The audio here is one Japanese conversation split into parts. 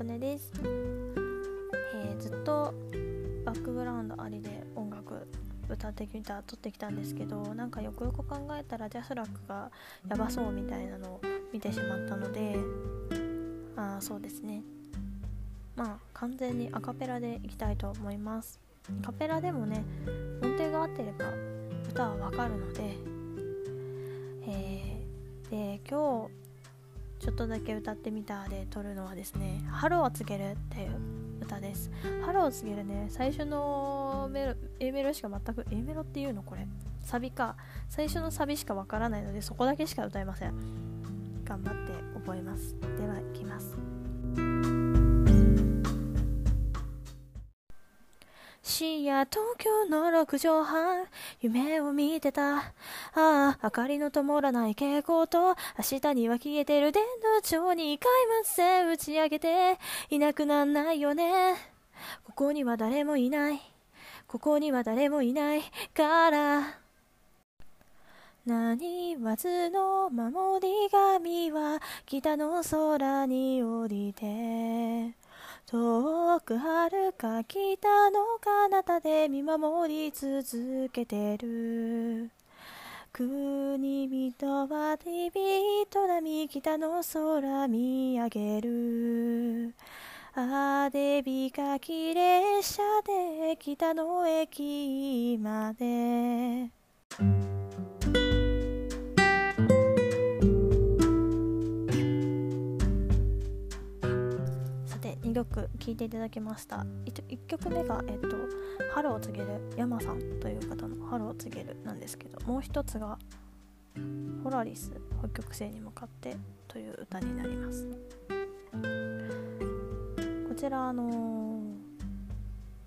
プネです、えー、ずっとバックグラウンドありで音楽歌ってきた撮ってきたんですけどなんかよくよく考えたらジャスラックがやばそうみたいなのを見てしまったのであそうですね。まあ完全にアカペラでいきたいと思います。カペラでもね音程が合ってれば歌はわかるので、えー、で今日ちょっとだけ歌ってみたで撮るのはですね「ハローを告げる」っていう歌です。ハローを告げるね最初のメロ A メロしか全く A メロっていうの？これ。サビか。最初のサビしかわからないのでそこだけしか歌えません。頑張って覚えます。では深夜東京の6畳半。夢を見てた。ああ明かりの灯らない蛍光と明日には消えてる電動帳に買いません打ち上げて。いなくなんないよね。ここには誰もいない。ここには誰もいない。から。何わずの守り神は北の空に降りて。遠く遥か北の彼方で見守り続けてる。国人は日々と波北の空見上げる。あでびかき列車で北の駅まで。2曲聴いていただきました。1曲目が、えっと「春を告げる山さん」という方の「春を告げる」なんですけどもう一つが「ホラリス北極星に向かって」という歌になります。こちらあの、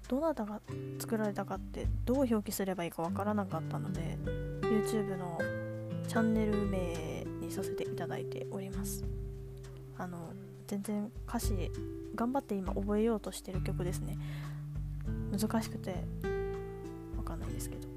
どなたが作られたかってどう表記すればいいかわからなかったので YouTube のチャンネル名にさせていただいております。あの全然歌詞頑張って今覚えようとしてる曲ですね。難しくてわかんないですけど。